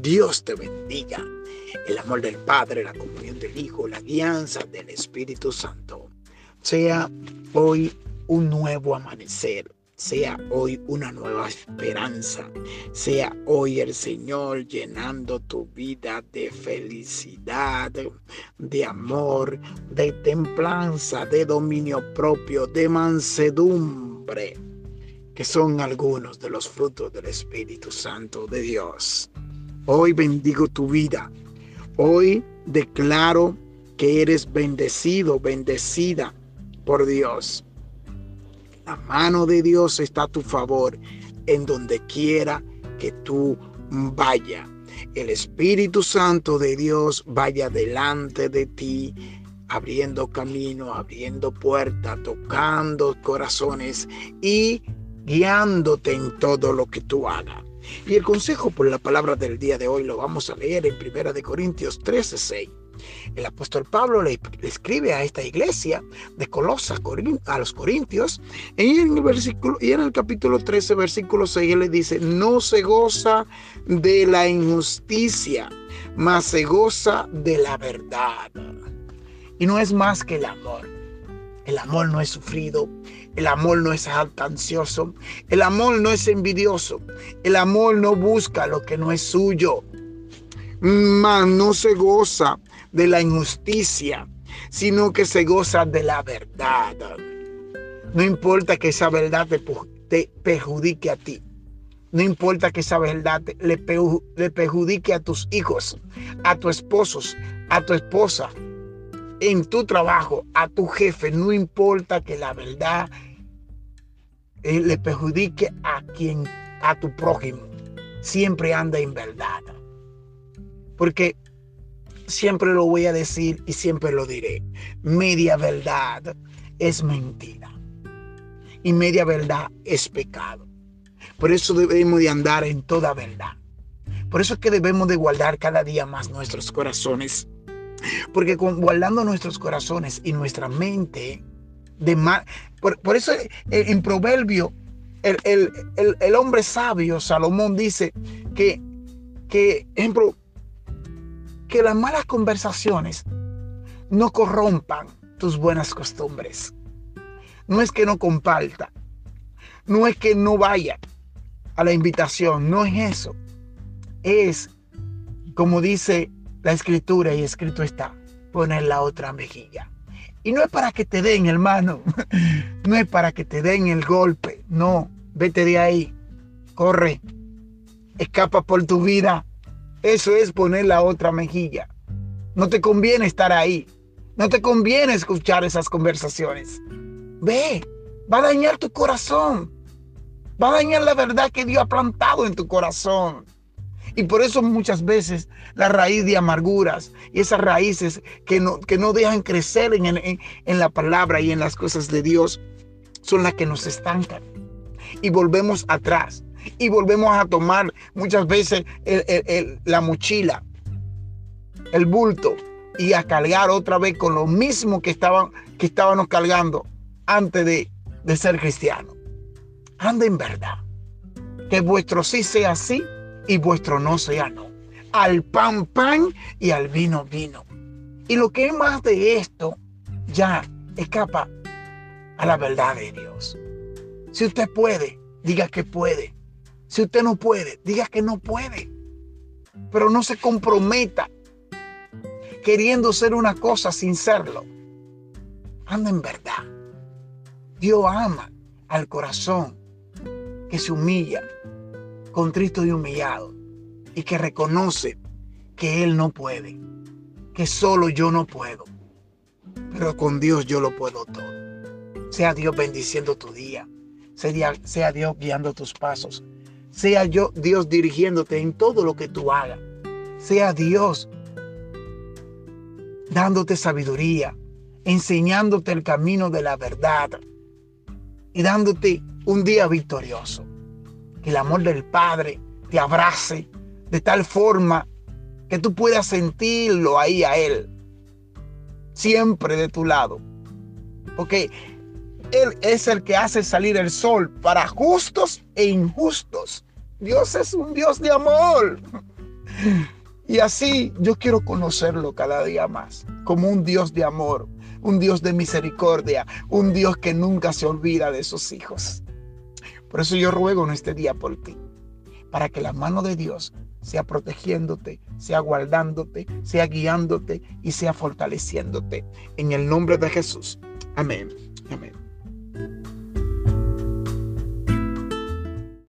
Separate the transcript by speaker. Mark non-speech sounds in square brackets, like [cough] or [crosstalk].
Speaker 1: Dios te bendiga. El amor del Padre, la comunión del Hijo, la guianza del Espíritu Santo. Sea hoy un nuevo amanecer. Sea hoy una nueva esperanza. Sea hoy el Señor llenando tu vida de felicidad, de amor, de templanza, de dominio propio, de mansedumbre que son algunos de los frutos del Espíritu Santo de Dios. Hoy bendigo tu vida. Hoy declaro que eres bendecido, bendecida por Dios. La mano de Dios está a tu favor en donde quiera que tú vaya. El Espíritu Santo de Dios vaya delante de ti, abriendo camino, abriendo puertas, tocando corazones y guiándote en todo lo que tú hagas. Y el consejo por la palabra del día de hoy lo vamos a leer en 1 Corintios 13, 6. El apóstol Pablo le, escribe a esta iglesia de Colosas a los Corintios y en el, versículo, y en el capítulo 13, versículo 6, él le dice, no se goza de la injusticia, mas se goza de la verdad. Y no es más que el amor. El amor no es sufrido, el amor no es ansioso, el amor no es envidioso, el amor no busca lo que no es suyo, mas no se goza de la injusticia, sino que se goza de la verdad. No importa que esa verdad te, perjudique a ti. No importa que esa verdad le, le perjudique a tus hijos, a tus esposos, a tu esposa, en tu trabajo, a tu jefe, no importa que la verdad eh, le perjudique a quien, a tu prójimo, siempre anda en verdad. Porque siempre lo voy a decir y siempre lo diré, media verdad es mentira y media verdad es pecado. Por eso debemos de andar en toda verdad. Por eso es que debemos de guardar cada día más nuestros corazones porque guardando nuestros corazones y nuestra mente, de por, eso eh, en Proverbio, el, hombre sabio, Salomón, dice que, que, ejemplo, que las malas conversaciones no corrompan tus buenas costumbres. No es que no comparta, no es que no vaya a la invitación, no es eso. Es, como dice la escritura y escrito está, poner la otra mejilla. Y no es para que te den, hermano. [laughs] No es para que te den el golpe. No, vete de ahí. Corre. Escapa por tu vida. Eso es poner la otra mejilla. No te conviene estar ahí. No te conviene escuchar esas conversaciones. Ve, va a dañar tu corazón. Va a dañar la verdad que Dios ha plantado en tu corazón. Y por eso muchas veces la raíz de amarguras y esas raíces que no, que no dejan crecer en, en, la palabra y en las cosas de Dios son las que nos estancan. Y volvemos atrás. Y volvemos a tomar muchas veces la mochila, el bulto y a cargar otra vez con lo mismo que, estaban, que estábamos cargando antes de, de ser cristianos. Anda en verdad. Que vuestro sí sea sí y vuestro no sea no. Al pan pan y al vino vino. Y lo que es más de esto ya escapa a la verdad de Dios. Si usted puede, diga que puede. Si usted no puede, diga que no puede. Pero no se comprometa queriendo ser una cosa sin serlo. Anda en verdad. Dios ama al corazón que se humilla contrito y humillado y que reconoce que Él no puede, que solo yo no puedo, pero con Dios yo lo puedo todo. Sea Dios bendiciendo tu día, sea, sea Dios guiando tus pasos, sea yo, Dios dirigiéndote en todo lo que tú hagas, sea Dios dándote sabiduría, enseñándote el camino de la verdad y dándote un día victorioso el amor del Padre te abrace de tal forma que tú puedas sentirlo ahí a Él, siempre de tu lado. Porque Él es el que hace salir el sol para justos e injustos. Dios es un Dios de amor. Y así yo quiero conocerlo cada día más, como un Dios de amor, un Dios de misericordia, un Dios que nunca se olvida de sus hijos. Por eso yo ruego en este día por ti, para que la mano de Dios sea protegiéndote, sea guardándote, sea guiándote y sea fortaleciéndote. En el nombre de Jesús. Amén. Amén.